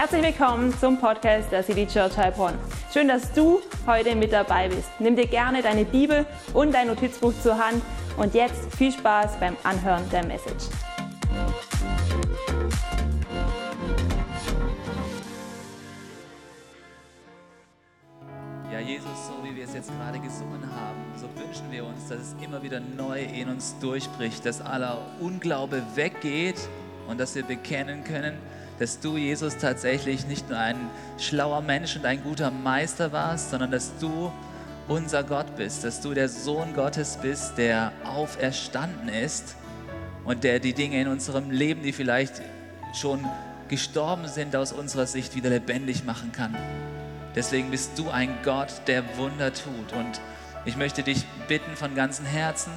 Herzlich willkommen zum Podcast der City Church Heilbronn. Schön, dass du heute mit dabei bist. Nimm dir gerne deine Bibel und dein Notizbuch zur Hand und jetzt viel Spaß beim Anhören der Message. Ja, Jesus, so wie wir es jetzt gerade gesungen haben, so wünschen wir uns, dass es immer wieder neu in uns durchbricht, dass aller Unglaube weggeht und dass wir bekennen können, dass du, Jesus, tatsächlich nicht nur ein schlauer Mensch und ein guter Meister warst, sondern dass du unser Gott bist, dass du der Sohn Gottes bist, der auferstanden ist und der die Dinge in unserem Leben, die vielleicht schon gestorben sind, aus unserer Sicht wieder lebendig machen kann. Deswegen bist du ein Gott, der Wunder tut. Und ich möchte dich bitten von ganzem Herzen,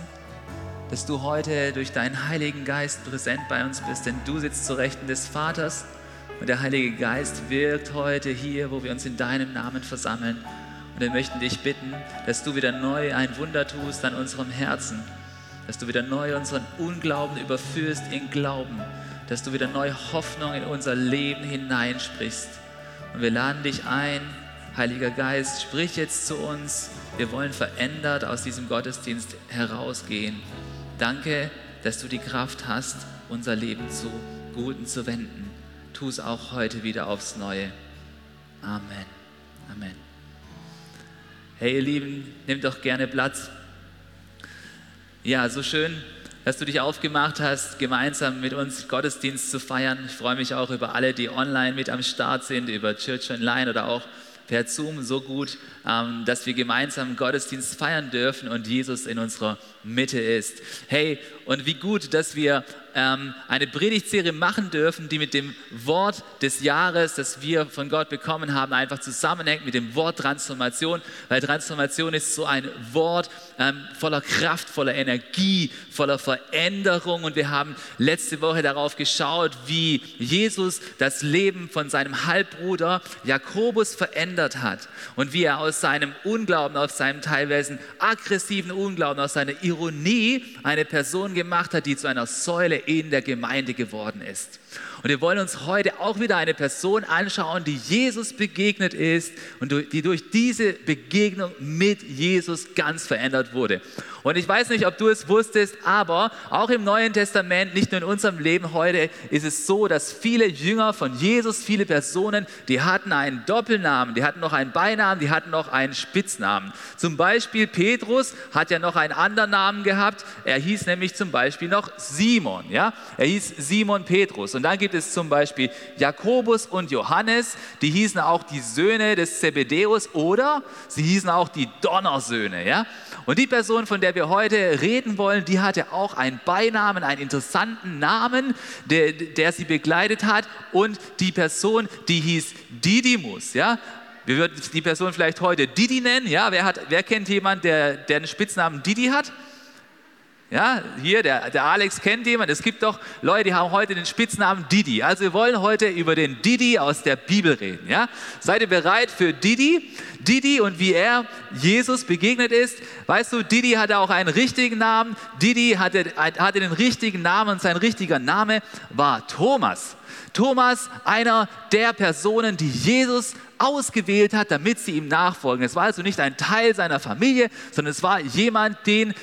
dass du heute durch deinen Heiligen Geist präsent bei uns bist, denn du sitzt zu Rechten des Vaters und der Heilige Geist wirkt heute hier, wo wir uns in deinem Namen versammeln. Und wir möchten dich bitten, dass du wieder neu ein Wunder tust an unserem Herzen, dass du wieder neu unseren Unglauben überführst in Glauben, dass du wieder neue Hoffnung in unser Leben hineinsprichst. Und wir laden dich ein, Heiliger Geist, sprich jetzt zu uns. Wir wollen verändert aus diesem Gottesdienst herausgehen. Danke, dass du die Kraft hast, unser Leben zu Guten zu wenden. Tu es auch heute wieder aufs Neue. Amen. Amen. Hey ihr Lieben, nehmt doch gerne Platz. Ja, so schön, dass du dich aufgemacht hast, gemeinsam mit uns Gottesdienst zu feiern. Ich freue mich auch über alle, die online mit am Start sind, über Church Online oder auch per Zoom so gut, ähm, dass wir gemeinsam Gottesdienst feiern dürfen und Jesus in unserer Mitte ist. Hey, und wie gut, dass wir ähm, eine Predigtserie machen dürfen, die mit dem Wort des Jahres, das wir von Gott bekommen haben, einfach zusammenhängt mit dem Wort Transformation, weil Transformation ist so ein Wort ähm, voller Kraft, voller Energie, voller Veränderung und wir haben letzte Woche darauf geschaut, wie Jesus das Leben von seinem Halbbruder Jakobus verändert hat und wie er aus seinem Unglauben, aus seinem teilweise aggressiven Unglauben, aus seiner Ironie eine Person gemacht hat, die zu einer Säule in der Gemeinde geworden ist. Und wir wollen uns heute auch wieder eine Person anschauen, die Jesus begegnet ist und die durch diese Begegnung mit Jesus ganz verändert wurde. Und ich weiß nicht, ob du es wusstest, aber auch im Neuen Testament, nicht nur in unserem Leben heute, ist es so, dass viele Jünger von Jesus, viele Personen, die hatten einen Doppelnamen, die hatten noch einen Beinamen, die hatten noch einen Spitznamen. Zum Beispiel Petrus hat ja noch einen anderen Namen gehabt. Er hieß nämlich zum Beispiel noch Simon. Ja? Er hieß Simon Petrus. Und dann gibt es zum Beispiel Jakobus und Johannes, die hießen auch die Söhne des Zebedeus oder sie hießen auch die Donnersöhne. Ja? Und die Person, von der wir heute reden wollen, die hatte auch einen Beinamen, einen interessanten Namen, der, der sie begleitet hat. Und die Person, die hieß Didymus. Ja? Wir würden die Person vielleicht heute Didi nennen. Ja? Wer, hat, wer kennt jemanden, der, der den Spitznamen Didi hat? Ja, hier, der, der Alex kennt jemand. Es gibt doch Leute, die haben heute den Spitznamen Didi. Also wir wollen heute über den Didi aus der Bibel reden. Ja? Seid ihr bereit für Didi? Didi und wie er Jesus begegnet ist. Weißt du, Didi hatte auch einen richtigen Namen. Didi hatte, hatte den richtigen Namen und sein richtiger Name war Thomas. Thomas, einer der Personen, die Jesus ausgewählt hat, damit sie ihm nachfolgen. Es war also nicht ein Teil seiner Familie, sondern es war jemand, den,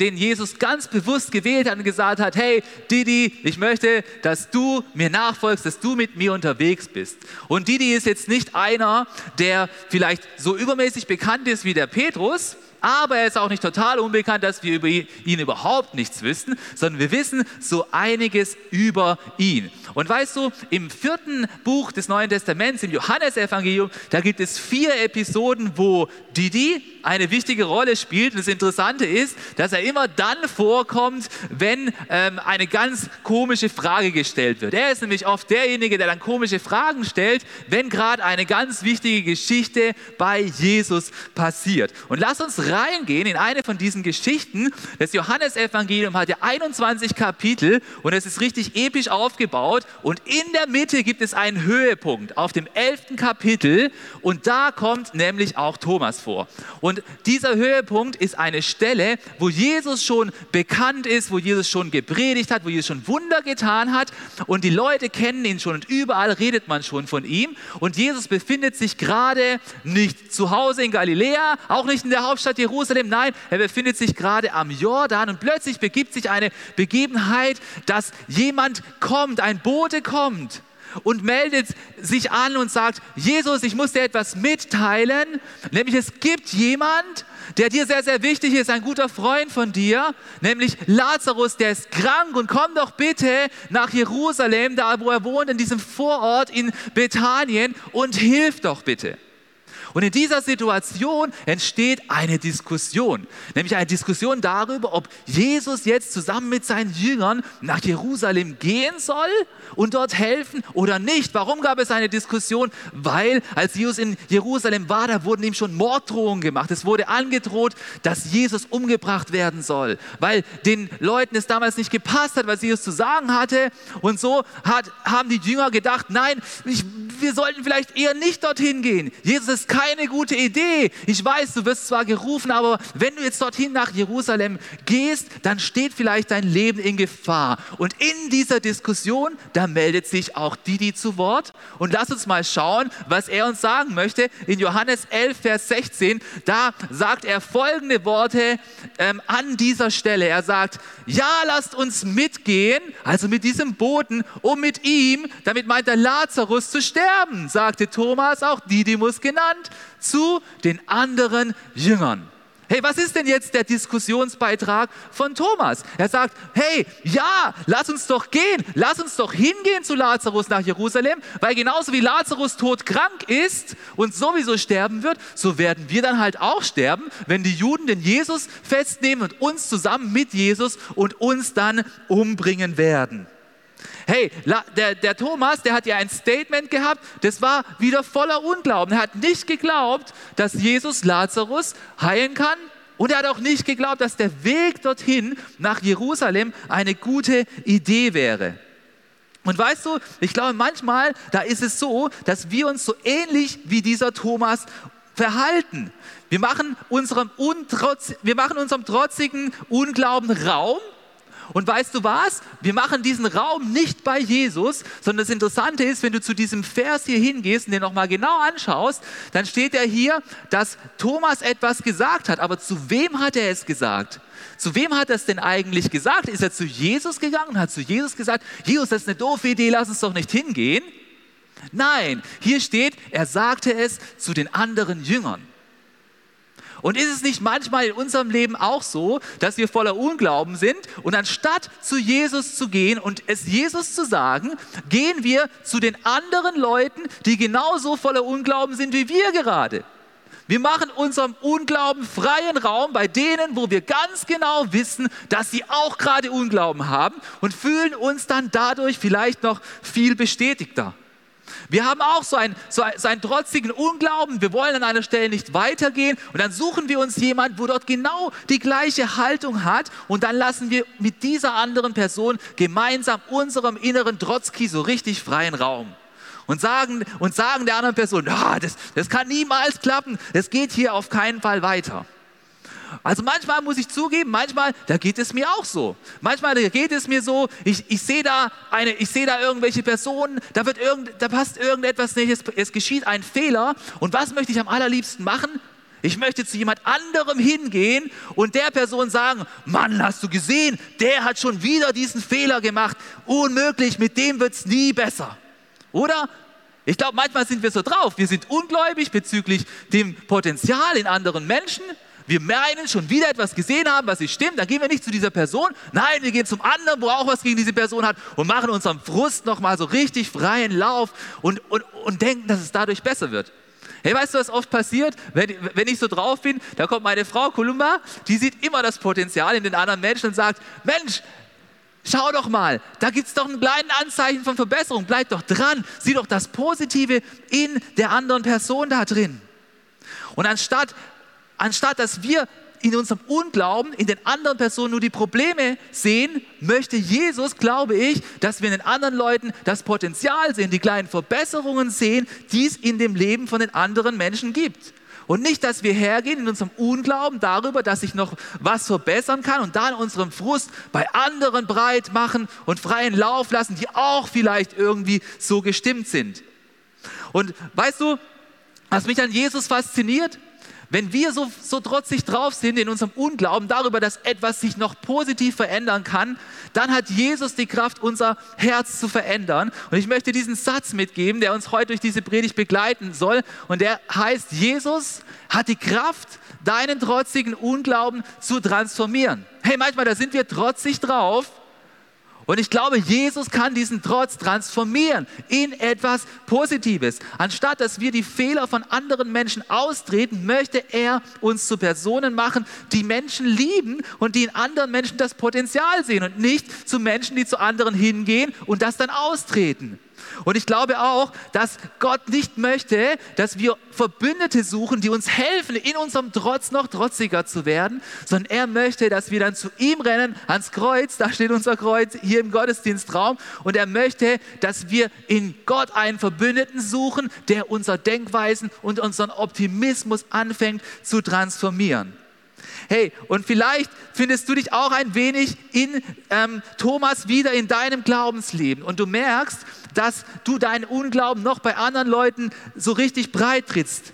den Jesus ganz bewusst gewählt hat und gesagt hat, hey Didi, ich möchte, dass du mir nachfolgst, dass du mit mir unterwegs bist. Und Didi ist jetzt nicht einer, der vielleicht so übermäßig bekannt ist wie der Petrus, aber er ist auch nicht total unbekannt, dass wir über ihn überhaupt nichts wissen, sondern wir wissen so einiges über ihn. Und weißt du, im vierten Buch des Neuen Testaments, im Johannesevangelium, da gibt es vier Episoden, wo Didi eine wichtige Rolle spielt. Und das Interessante ist, dass er immer dann vorkommt, wenn ähm, eine ganz komische Frage gestellt wird. Er ist nämlich oft derjenige, der dann komische Fragen stellt, wenn gerade eine ganz wichtige Geschichte bei Jesus passiert. Und lass uns reingehen in eine von diesen Geschichten. Das Johannesevangelium hat ja 21 Kapitel und es ist richtig episch aufgebaut. Und in der Mitte gibt es einen Höhepunkt auf dem 11. Kapitel und da kommt nämlich auch Thomas vor. Und dieser Höhepunkt ist eine Stelle, wo Jesus schon bekannt ist, wo Jesus schon gepredigt hat, wo Jesus schon Wunder getan hat und die Leute kennen ihn schon und überall redet man schon von ihm. Und Jesus befindet sich gerade nicht zu Hause in Galiläa, auch nicht in der Hauptstadt Jerusalem, nein, er befindet sich gerade am Jordan und plötzlich begibt sich eine Begebenheit, dass jemand kommt, ein Bote kommt und meldet sich an und sagt, Jesus, ich muss dir etwas mitteilen, nämlich es gibt jemand, der dir sehr, sehr wichtig ist, ein guter Freund von dir, nämlich Lazarus, der ist krank und komm doch bitte nach Jerusalem, da wo er wohnt, in diesem Vorort in Bethanien und hilf doch bitte. Und in dieser Situation entsteht eine Diskussion, nämlich eine Diskussion darüber, ob Jesus jetzt zusammen mit seinen Jüngern nach Jerusalem gehen soll und dort helfen oder nicht. Warum gab es eine Diskussion? Weil als Jesus in Jerusalem war, da wurden ihm schon Morddrohungen gemacht. Es wurde angedroht, dass Jesus umgebracht werden soll, weil den Leuten es damals nicht gepasst hat, was Jesus zu sagen hatte. Und so hat, haben die Jünger gedacht, nein, ich, wir sollten vielleicht eher nicht dorthin gehen. Jesus ist keine gute Idee. Ich weiß, du wirst zwar gerufen, aber wenn du jetzt dorthin nach Jerusalem gehst, dann steht vielleicht dein Leben in Gefahr. Und in dieser Diskussion, da meldet sich auch Didi zu Wort. Und lass uns mal schauen, was er uns sagen möchte. In Johannes 11, Vers 16, da sagt er folgende Worte ähm, an dieser Stelle. Er sagt, ja, lasst uns mitgehen, also mit diesem Boten, um mit ihm, damit meint er Lazarus, zu sterben, sagte Thomas, auch Didymus genannt, zu den anderen Jüngern. Hey, was ist denn jetzt der Diskussionsbeitrag von Thomas? Er sagt, hey, ja, lass uns doch gehen, lass uns doch hingehen zu Lazarus nach Jerusalem, weil genauso wie Lazarus todkrank ist und sowieso sterben wird, so werden wir dann halt auch sterben, wenn die Juden den Jesus festnehmen und uns zusammen mit Jesus und uns dann umbringen werden. Hey, der, der Thomas, der hat ja ein Statement gehabt, das war wieder voller Unglauben. Er hat nicht geglaubt, dass Jesus Lazarus heilen kann. Und er hat auch nicht geglaubt, dass der Weg dorthin nach Jerusalem eine gute Idee wäre. Und weißt du, ich glaube manchmal, da ist es so, dass wir uns so ähnlich wie dieser Thomas verhalten. Wir machen unserem, Untrotz, wir machen unserem trotzigen Unglauben Raum und weißt du was? Wir machen diesen Raum nicht bei Jesus, sondern das Interessante ist, wenn du zu diesem Vers hier hingehst und den nochmal genau anschaust, dann steht er hier, dass Thomas etwas gesagt hat. Aber zu wem hat er es gesagt? Zu wem hat er es denn eigentlich gesagt? Ist er zu Jesus gegangen und hat zu Jesus gesagt, Jesus, das ist eine doofe Idee, lass uns doch nicht hingehen? Nein, hier steht, er sagte es zu den anderen Jüngern. Und ist es nicht manchmal in unserem Leben auch so, dass wir voller Unglauben sind und anstatt zu Jesus zu gehen und es Jesus zu sagen, gehen wir zu den anderen Leuten, die genauso voller Unglauben sind wie wir gerade. Wir machen unserem Unglauben freien Raum bei denen, wo wir ganz genau wissen, dass sie auch gerade Unglauben haben und fühlen uns dann dadurch vielleicht noch viel bestätigter. Wir haben auch so einen, so, einen trotzigen Unglauben. Wir wollen an einer Stelle nicht weitergehen. Und dann suchen wir uns jemanden, wo dort genau die gleiche Haltung hat. Und dann lassen wir mit dieser anderen Person gemeinsam unserem inneren Trotzki so richtig freien Raum. Und sagen, und sagen der anderen Person, ah, das, das kann niemals klappen. Das geht hier auf keinen Fall weiter. Also manchmal muss ich zugeben, manchmal, da geht es mir auch so. Manchmal geht es mir so, ich, ich sehe da, seh da irgendwelche Personen, da, wird irgend, da passt irgendetwas nicht, es, es geschieht ein Fehler. Und was möchte ich am allerliebsten machen? Ich möchte zu jemand anderem hingehen und der Person sagen, Mann, hast du gesehen, der hat schon wieder diesen Fehler gemacht. Unmöglich, mit dem wird es nie besser. Oder? Ich glaube, manchmal sind wir so drauf. Wir sind ungläubig bezüglich dem Potenzial in anderen Menschen wir meinen schon wieder etwas gesehen haben, was nicht stimmt, dann gehen wir nicht zu dieser Person. Nein, wir gehen zum anderen, wo auch was gegen diese Person hat und machen unserem Frust nochmal so richtig freien Lauf und, und, und denken, dass es dadurch besser wird. Hey, weißt du, was oft passiert? Wenn, wenn ich so drauf bin, da kommt meine Frau Kolumba, die sieht immer das Potenzial in den anderen Menschen und sagt, Mensch, Schau doch mal, da gibt es doch ein kleines Anzeichen von Verbesserung. Bleib doch dran. Sieh doch das Positive in der anderen Person da drin. Und anstatt anstatt dass wir in unserem Unglauben in den anderen Personen nur die Probleme sehen, möchte Jesus, glaube ich, dass wir in den anderen Leuten das Potenzial sehen, die kleinen Verbesserungen sehen, die es in dem Leben von den anderen Menschen gibt. Und nicht, dass wir hergehen in unserem Unglauben darüber, dass ich noch was verbessern kann und dann unseren Frust bei anderen breit machen und freien Lauf lassen, die auch vielleicht irgendwie so gestimmt sind. Und weißt du, was mich an Jesus fasziniert? Wenn wir so, so trotzig drauf sind in unserem Unglauben darüber, dass etwas sich noch positiv verändern kann, dann hat Jesus die Kraft, unser Herz zu verändern. Und ich möchte diesen Satz mitgeben, der uns heute durch diese Predigt begleiten soll. Und der heißt, Jesus hat die Kraft, deinen trotzigen Unglauben zu transformieren. Hey, manchmal, da sind wir trotzig drauf und ich glaube, Jesus kann diesen Trotz transformieren in etwas Positives. Anstatt dass wir die Fehler von anderen Menschen austreten, möchte er uns zu Personen machen, die Menschen lieben und die in anderen Menschen das Potenzial sehen und nicht zu Menschen, die zu anderen hingehen und das dann austreten. Und ich glaube auch, dass Gott nicht möchte, dass wir Verbündete suchen, die uns helfen, in unserem Trotz noch trotziger zu werden, sondern er möchte, dass wir dann zu ihm rennen, ans Kreuz, da steht unser Kreuz hier im Gottesdienstraum, und er möchte, dass wir in Gott einen Verbündeten suchen, der unser Denkweisen und unseren Optimismus anfängt zu transformieren. Hey, und vielleicht findest du dich auch ein wenig in ähm, Thomas wieder in deinem Glaubensleben und du merkst, dass du deinen Unglauben noch bei anderen Leuten so richtig breit trittst.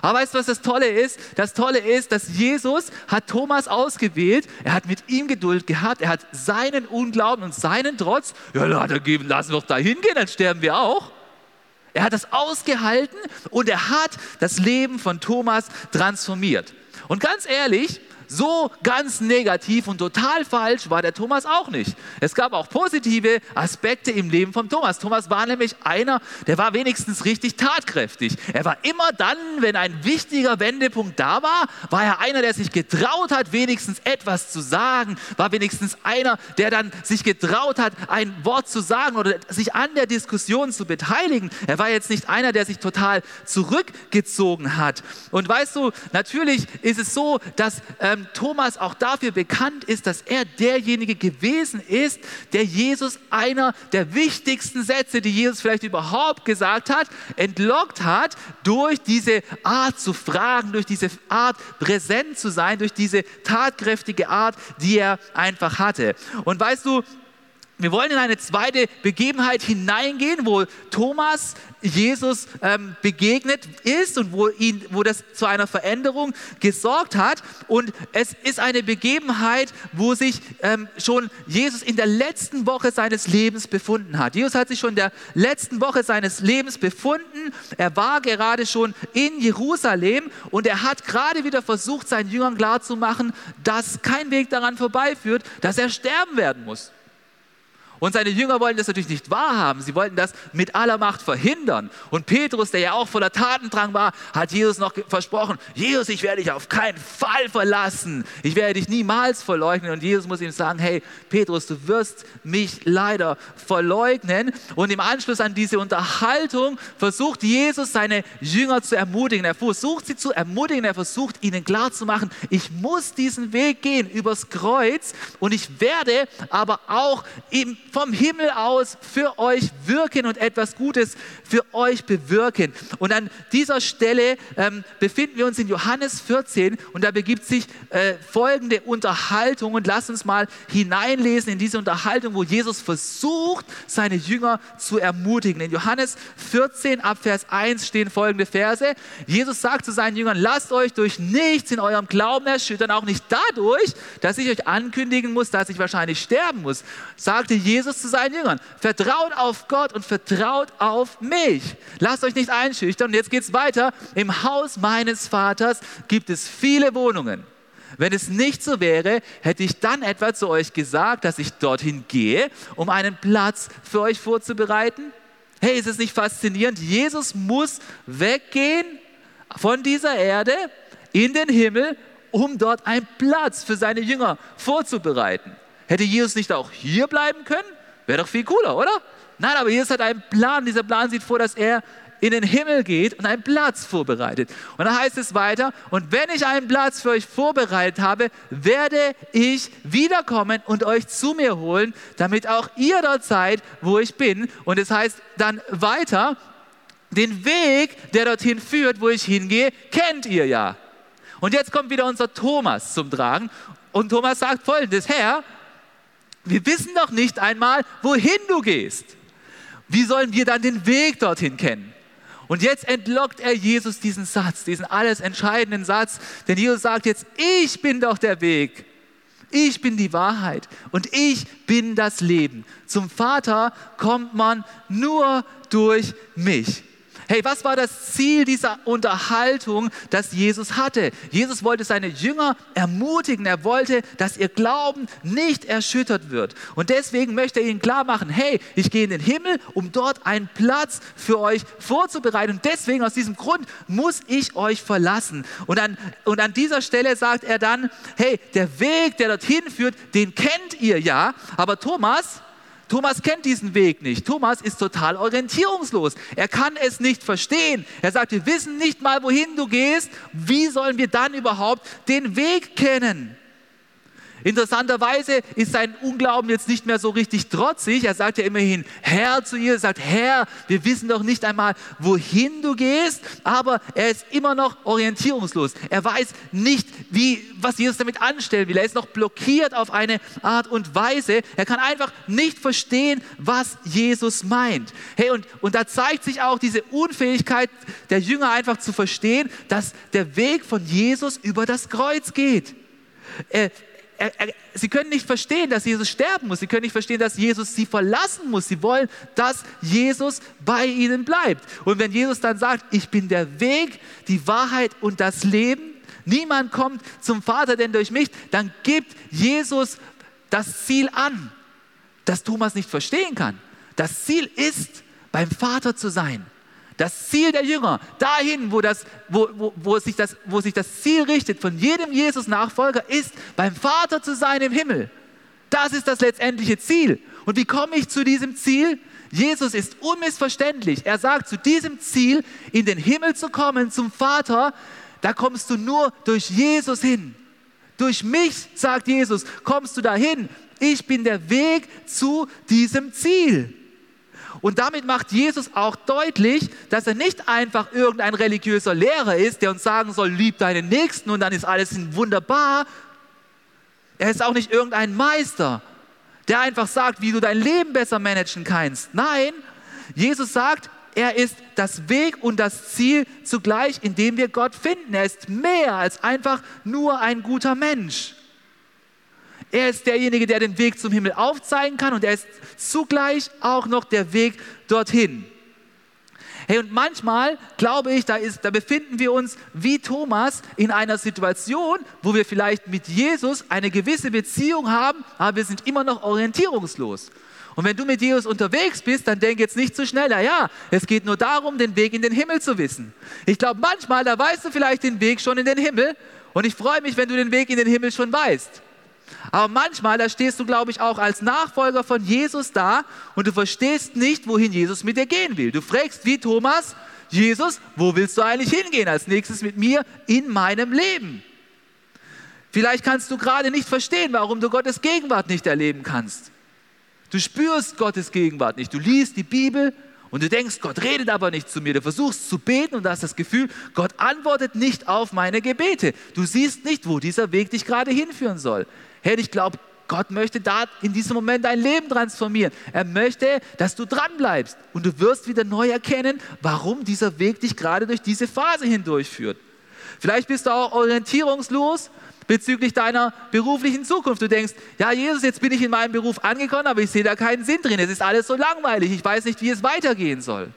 Aber weißt du, was das Tolle ist? Das Tolle ist, dass Jesus hat Thomas ausgewählt, er hat mit ihm Geduld gehabt, er hat seinen Unglauben und seinen Trotz, ja, da hat er wir doch da hingehen, dann sterben wir auch. Er hat das ausgehalten und er hat das Leben von Thomas transformiert. Und ganz ehrlich, so ganz negativ und total falsch war der Thomas auch nicht. Es gab auch positive Aspekte im Leben von Thomas. Thomas war nämlich einer, der war wenigstens richtig tatkräftig. Er war immer dann, wenn ein wichtiger Wendepunkt da war, war er einer, der sich getraut hat, wenigstens etwas zu sagen, war wenigstens einer, der dann sich getraut hat, ein Wort zu sagen oder sich an der Diskussion zu beteiligen. Er war jetzt nicht einer, der sich total zurückgezogen hat. Und weißt du, natürlich ist es so, dass äh, ähm, Thomas auch dafür bekannt ist, dass er derjenige gewesen ist, der Jesus einer der wichtigsten Sätze, die Jesus vielleicht überhaupt gesagt hat, entlockt hat durch diese Art zu fragen, durch diese Art präsent zu sein, durch diese tatkräftige Art, die er einfach hatte. Und weißt du, wir wollen in eine zweite Begebenheit hineingehen, wo Thomas Jesus ähm, begegnet ist und wo, ihn, wo das zu einer Veränderung gesorgt hat. Und es ist eine Begebenheit, wo sich ähm, schon Jesus in der letzten Woche seines Lebens befunden hat. Jesus hat sich schon in der letzten Woche seines Lebens befunden. Er war gerade schon in Jerusalem und er hat gerade wieder versucht, seinen Jüngern klarzumachen, dass kein Weg daran vorbeiführt, dass er sterben werden muss. Und seine Jünger wollten das natürlich nicht wahrhaben. Sie wollten das mit aller Macht verhindern. Und Petrus, der ja auch voller Tatendrang war, hat Jesus noch versprochen, Jesus, ich werde dich auf keinen Fall verlassen. Ich werde dich niemals verleugnen. Und Jesus muss ihm sagen, hey, Petrus, du wirst mich leider verleugnen. Und im Anschluss an diese Unterhaltung versucht Jesus seine Jünger zu ermutigen. Er versucht sie zu ermutigen. Er versucht ihnen klarzumachen, ich muss diesen Weg gehen übers Kreuz und ich werde aber auch im vom Himmel aus für euch wirken und etwas Gutes für euch bewirken. Und an dieser Stelle ähm, befinden wir uns in Johannes 14 und da begibt sich äh, folgende Unterhaltung und lasst uns mal hineinlesen in diese Unterhaltung, wo Jesus versucht, seine Jünger zu ermutigen. In Johannes 14 ab Vers 1 stehen folgende Verse. Jesus sagt zu seinen Jüngern, lasst euch durch nichts in eurem Glauben erschüttern, auch nicht dadurch, dass ich euch ankündigen muss, dass ich wahrscheinlich sterben muss, sagte Jesus Jesus zu seinen Jüngern. Vertraut auf Gott und vertraut auf mich. Lasst euch nicht einschüchtern. Und jetzt geht es weiter. Im Haus meines Vaters gibt es viele Wohnungen. Wenn es nicht so wäre, hätte ich dann etwa zu euch gesagt, dass ich dorthin gehe, um einen Platz für euch vorzubereiten? Hey, ist es nicht faszinierend? Jesus muss weggehen von dieser Erde in den Himmel, um dort einen Platz für seine Jünger vorzubereiten. Hätte Jesus nicht auch hier bleiben können? Wäre doch viel cooler, oder? Nein, aber Jesus hat einen Plan. Dieser Plan sieht vor, dass er in den Himmel geht und einen Platz vorbereitet. Und dann heißt es weiter, und wenn ich einen Platz für euch vorbereitet habe, werde ich wiederkommen und euch zu mir holen, damit auch ihr dort seid, wo ich bin. Und es heißt dann weiter, den Weg, der dorthin führt, wo ich hingehe, kennt ihr ja. Und jetzt kommt wieder unser Thomas zum Tragen. Und Thomas sagt folgendes, Herr, wir wissen doch nicht einmal, wohin du gehst. Wie sollen wir dann den Weg dorthin kennen? Und jetzt entlockt er Jesus diesen Satz, diesen alles entscheidenden Satz, denn Jesus sagt jetzt, ich bin doch der Weg, ich bin die Wahrheit und ich bin das Leben. Zum Vater kommt man nur durch mich. Hey, was war das Ziel dieser Unterhaltung, das Jesus hatte? Jesus wollte seine Jünger ermutigen. Er wollte, dass ihr Glauben nicht erschüttert wird. Und deswegen möchte er ihnen klar machen, hey, ich gehe in den Himmel, um dort einen Platz für euch vorzubereiten. Und deswegen, aus diesem Grund, muss ich euch verlassen. Und an, und an dieser Stelle sagt er dann, hey, der Weg, der dorthin führt, den kennt ihr ja. Aber Thomas, Thomas kennt diesen Weg nicht. Thomas ist total orientierungslos. Er kann es nicht verstehen. Er sagt, wir wissen nicht mal, wohin du gehst. Wie sollen wir dann überhaupt den Weg kennen? Interessanterweise ist sein Unglauben jetzt nicht mehr so richtig trotzig. Er sagt ja immerhin Herr zu ihr, sagt Herr, wir wissen doch nicht einmal, wohin du gehst, aber er ist immer noch orientierungslos. Er weiß nicht, wie, was Jesus damit anstellen will. Er ist noch blockiert auf eine Art und Weise. Er kann einfach nicht verstehen, was Jesus meint. Hey, und, und da zeigt sich auch diese Unfähigkeit der Jünger einfach zu verstehen, dass der Weg von Jesus über das Kreuz geht. Er, sie können nicht verstehen, dass Jesus sterben muss. Sie können nicht verstehen, dass Jesus sie verlassen muss. Sie wollen, dass Jesus bei ihnen bleibt. Und wenn Jesus dann sagt, ich bin der Weg, die Wahrheit und das Leben, niemand kommt zum Vater denn durch mich, dann gibt Jesus das Ziel an, das Thomas nicht verstehen kann. Das Ziel ist, beim Vater zu sein. Das Ziel der Jünger, dahin, wo, das, wo, wo, wo, sich das, wo sich das Ziel richtet von jedem Jesus-Nachfolger, ist, beim Vater zu sein im Himmel. Das ist das letztendliche Ziel. Und wie komme ich zu diesem Ziel? Jesus ist unmissverständlich. Er sagt, zu diesem Ziel, in den Himmel zu kommen, zum Vater, da kommst du nur durch Jesus hin. Durch mich, sagt Jesus, kommst du dahin. Ich bin der Weg zu diesem Ziel. Und damit macht Jesus auch deutlich, dass er nicht einfach irgendein religiöser Lehrer ist, der uns sagen soll, lieb deinen Nächsten und dann ist alles wunderbar. Er ist auch nicht irgendein Meister, der einfach sagt, wie du dein Leben besser managen kannst. Nein, Jesus sagt, er ist das Weg und das Ziel zugleich, in dem wir Gott finden. Er ist mehr als einfach nur ein guter Mensch. Er ist derjenige, der den Weg zum Himmel aufzeigen kann und er ist zugleich auch noch der Weg dorthin. Hey, und manchmal glaube ich, da, ist, da befinden wir uns wie Thomas in einer Situation, wo wir vielleicht mit Jesus eine gewisse Beziehung haben, aber wir sind immer noch orientierungslos. Und wenn du mit Jesus unterwegs bist, dann denk jetzt nicht zu schnell, ja, es geht nur darum, den Weg in den Himmel zu wissen. Ich glaube, manchmal, da weißt du vielleicht den Weg schon in den Himmel und ich freue mich, wenn du den Weg in den Himmel schon weißt. Aber manchmal, da stehst du, glaube ich, auch als Nachfolger von Jesus da und du verstehst nicht, wohin Jesus mit dir gehen will. Du fragst wie Thomas, Jesus, wo willst du eigentlich hingehen als nächstes mit mir in meinem Leben? Vielleicht kannst du gerade nicht verstehen, warum du Gottes Gegenwart nicht erleben kannst. Du spürst Gottes Gegenwart nicht. Du liest die Bibel und du denkst, Gott redet aber nicht zu mir. Du versuchst zu beten und hast das Gefühl, Gott antwortet nicht auf meine Gebete. Du siehst nicht, wo dieser Weg dich gerade hinführen soll. Herr, ich glaube, Gott möchte da in diesem Moment dein Leben transformieren. Er möchte, dass du dran bleibst und du wirst wieder neu erkennen, warum dieser Weg dich gerade durch diese Phase hindurchführt. Vielleicht bist du auch orientierungslos bezüglich deiner beruflichen Zukunft. Du denkst, ja, Jesus, jetzt bin ich in meinem Beruf angekommen, aber ich sehe da keinen Sinn drin. Es ist alles so langweilig. Ich weiß nicht, wie es weitergehen soll.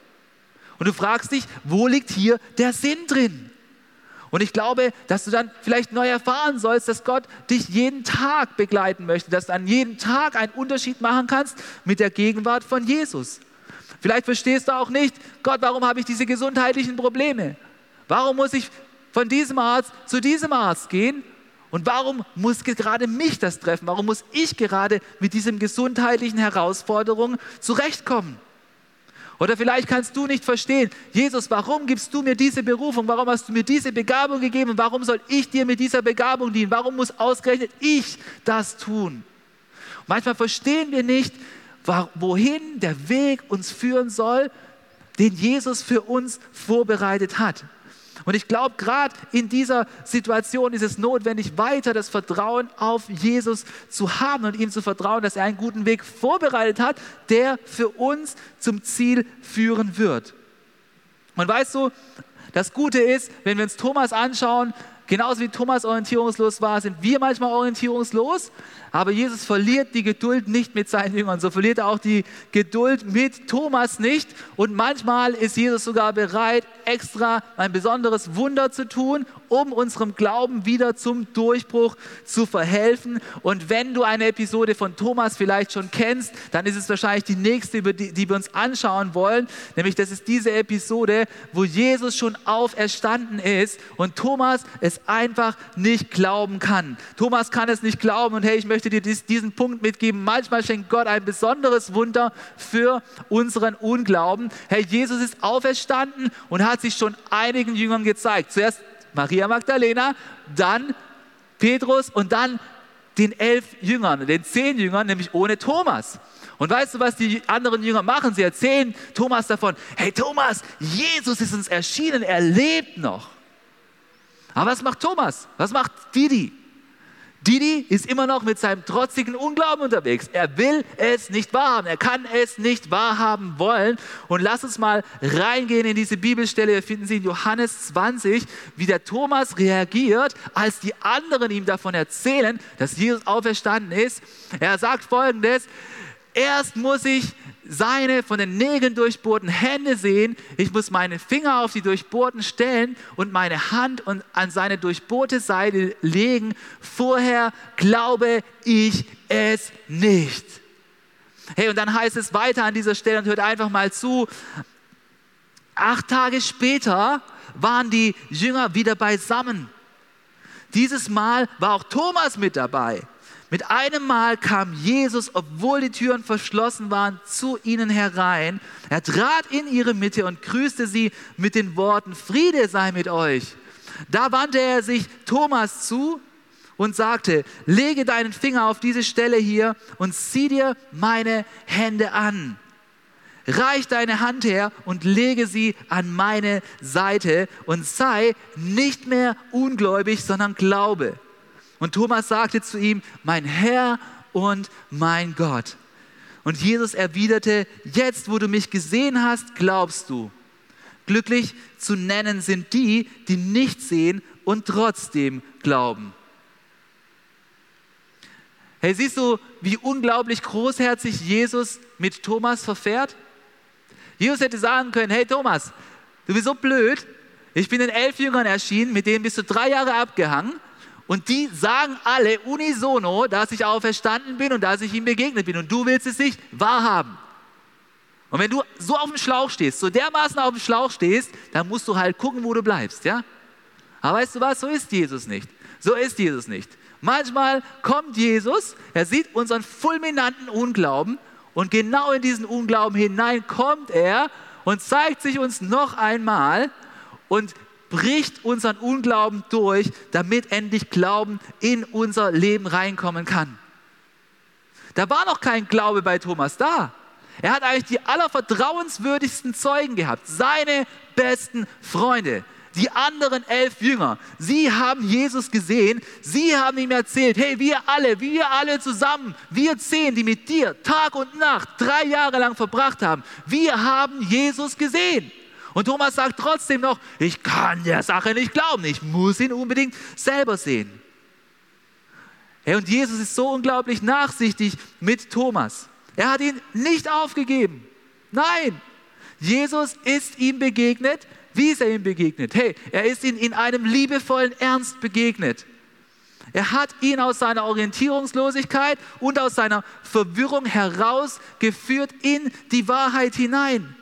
Und du fragst dich, wo liegt hier der Sinn drin? Und ich glaube, dass du dann vielleicht neu erfahren sollst, dass Gott dich jeden Tag begleiten möchte, dass du an jedem Tag einen Unterschied machen kannst mit der Gegenwart von Jesus. Vielleicht verstehst du auch nicht, Gott, warum habe ich diese gesundheitlichen Probleme? Warum muss ich von diesem Arzt zu diesem Arzt gehen? Und warum muss gerade mich das treffen? Warum muss ich gerade mit diesen gesundheitlichen Herausforderungen zurechtkommen? Oder vielleicht kannst du nicht verstehen, Jesus, warum gibst du mir diese Berufung? Warum hast du mir diese Begabung gegeben? Warum soll ich dir mit dieser Begabung dienen? Warum muss ausgerechnet ich das tun? Manchmal verstehen wir nicht, wohin der Weg uns führen soll, den Jesus für uns vorbereitet hat. Und ich glaube, gerade in dieser Situation ist es notwendig, weiter das Vertrauen auf Jesus zu haben und ihm zu vertrauen, dass er einen guten Weg vorbereitet hat, der für uns zum Ziel führen wird. Und weißt du, das Gute ist, wenn wir uns Thomas anschauen, genauso wie Thomas orientierungslos war, sind wir manchmal orientierungslos, aber Jesus verliert die Geduld nicht mit seinen Jüngern, so verliert er auch die Geduld mit Thomas nicht. Und manchmal ist Jesus sogar bereit, extra ein besonderes Wunder zu tun, um unserem Glauben wieder zum Durchbruch zu verhelfen. Und wenn du eine Episode von Thomas vielleicht schon kennst, dann ist es wahrscheinlich die nächste, die, die wir uns anschauen wollen. Nämlich, das ist diese Episode, wo Jesus schon auferstanden ist und Thomas es einfach nicht glauben kann. Thomas kann es nicht glauben und hey, ich möchte möchte dir diesen Punkt mitgeben. Manchmal schenkt Gott ein besonderes Wunder für unseren Unglauben. Herr Jesus ist auferstanden und hat sich schon einigen Jüngern gezeigt. Zuerst Maria Magdalena, dann Petrus und dann den elf Jüngern, den zehn Jüngern, nämlich ohne Thomas. Und weißt du, was die anderen Jünger machen? Sie erzählen Thomas davon, hey Thomas, Jesus ist uns erschienen, er lebt noch. Aber was macht Thomas? Was macht Didi? Didi ist immer noch mit seinem trotzigen Unglauben unterwegs. Er will es nicht wahrhaben. Er kann es nicht wahrhaben wollen. Und lass uns mal reingehen in diese Bibelstelle. Wir finden sie in Johannes 20, wie der Thomas reagiert, als die anderen ihm davon erzählen, dass Jesus auferstanden ist. Er sagt folgendes: Erst muss ich seine von den Nägeln durchbohrten Hände sehen. Ich muss meine Finger auf die durchbohrten Stellen und meine Hand an seine durchbohrte Seite legen. Vorher glaube ich es nicht. Hey, und dann heißt es weiter an dieser Stelle und hört einfach mal zu. Acht Tage später waren die Jünger wieder beisammen. Dieses Mal war auch Thomas mit dabei. Mit einem Mal kam Jesus, obwohl die Türen verschlossen waren, zu ihnen herein. Er trat in ihre Mitte und grüßte sie mit den Worten, Friede sei mit euch. Da wandte er sich Thomas zu und sagte, lege deinen Finger auf diese Stelle hier und zieh dir meine Hände an. Reich deine Hand her und lege sie an meine Seite und sei nicht mehr ungläubig, sondern glaube. Und Thomas sagte zu ihm, mein Herr und mein Gott. Und Jesus erwiderte, jetzt wo du mich gesehen hast, glaubst du. Glücklich zu nennen sind die, die nicht sehen und trotzdem glauben. Hey, siehst du, wie unglaublich großherzig Jesus mit Thomas verfährt? Jesus hätte sagen können, hey Thomas, du bist so blöd, ich bin den elf Jüngern erschienen, mit denen bist du drei Jahre abgehangen und die sagen alle unisono, dass ich auferstanden bin und dass ich ihm begegnet bin. Und du willst es nicht wahrhaben. Und wenn du so auf dem Schlauch stehst, so dermaßen auf dem Schlauch stehst, dann musst du halt gucken, wo du bleibst, ja? Aber weißt du was, so ist Jesus nicht. So ist Jesus nicht. Manchmal kommt Jesus, er sieht unseren fulminanten Unglauben und genau in diesen Unglauben hinein kommt er und zeigt sich uns noch einmal und bricht unseren Unglauben durch, damit endlich Glauben in unser Leben reinkommen kann. Da war noch kein Glaube bei Thomas da. Er hat eigentlich die allervertrauenswürdigsten Zeugen gehabt, seine besten Freunde, die anderen elf Jünger. Sie haben Jesus gesehen, sie haben ihm erzählt, hey, wir alle, wir alle zusammen, wir zehn, die mit dir Tag und Nacht drei Jahre lang verbracht haben, wir haben Jesus gesehen. Und Thomas sagt trotzdem noch, ich kann der Sache nicht glauben, ich muss ihn unbedingt selber sehen. Hey, und Jesus ist so unglaublich nachsichtig mit Thomas. Er hat ihn nicht aufgegeben. Nein, Jesus ist ihm begegnet. Wie ist er ihm begegnet? Hey, er ist ihm in einem liebevollen Ernst begegnet. Er hat ihn aus seiner Orientierungslosigkeit und aus seiner Verwirrung herausgeführt in die Wahrheit hinein.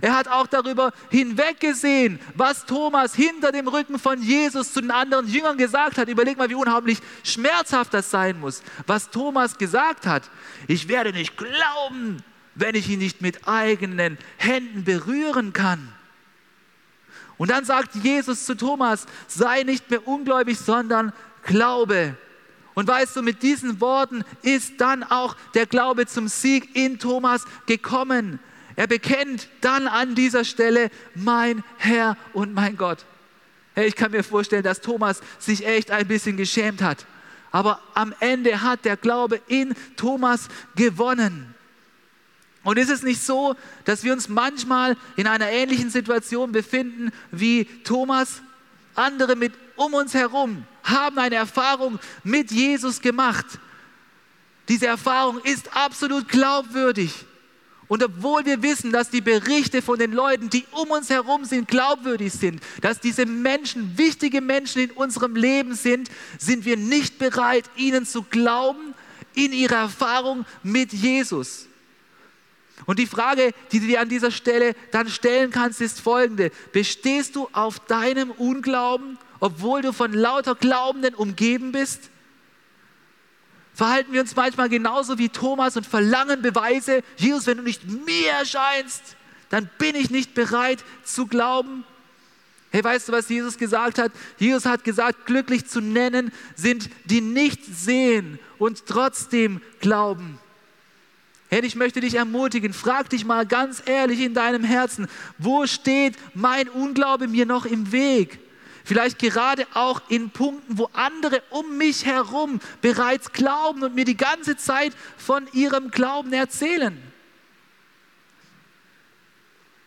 Er hat auch darüber hinweggesehen, was Thomas hinter dem Rücken von Jesus zu den anderen Jüngern gesagt hat. Überleg mal, wie unheimlich schmerzhaft das sein muss, was Thomas gesagt hat. Ich werde nicht glauben, wenn ich ihn nicht mit eigenen Händen berühren kann? Und dann sagt Jesus zu Thomas, sei nicht mehr ungläubig, sondern glaube. Und weißt du, mit diesen Worten ist dann auch der Glaube zum Sieg in Thomas gekommen. Er bekennt dann an dieser Stelle, mein Herr und mein Gott. Hey, ich kann mir vorstellen, dass Thomas sich echt ein bisschen geschämt hat. Aber am Ende hat der Glaube in Thomas gewonnen. Und ist es nicht so, dass wir uns manchmal in einer ähnlichen Situation befinden wie Thomas? Andere mit um uns herum haben eine Erfahrung mit Jesus gemacht. Diese Erfahrung ist absolut glaubwürdig. Und obwohl wir wissen, dass die Berichte von den Leuten, die um uns herum sind, glaubwürdig sind, dass diese Menschen wichtige Menschen in unserem Leben sind, sind wir nicht bereit, ihnen zu glauben in ihrer Erfahrung mit Jesus. Und die Frage, die du dir an dieser Stelle dann stellen kannst, ist folgende. Bestehst du auf deinem Unglauben, obwohl du von lauter Glaubenden umgeben bist? Verhalten wir uns manchmal genauso wie Thomas und verlangen Beweise, Jesus, wenn du nicht mir erscheinst, dann bin ich nicht bereit zu glauben. Hey, weißt du, was Jesus gesagt hat? Jesus hat gesagt, glücklich zu nennen sind, die nicht sehen und trotzdem glauben. Hey, ich möchte dich ermutigen, frag dich mal ganz ehrlich in deinem Herzen, wo steht mein Unglaube mir noch im Weg? Vielleicht gerade auch in Punkten, wo andere um mich herum bereits glauben und mir die ganze Zeit von ihrem Glauben erzählen.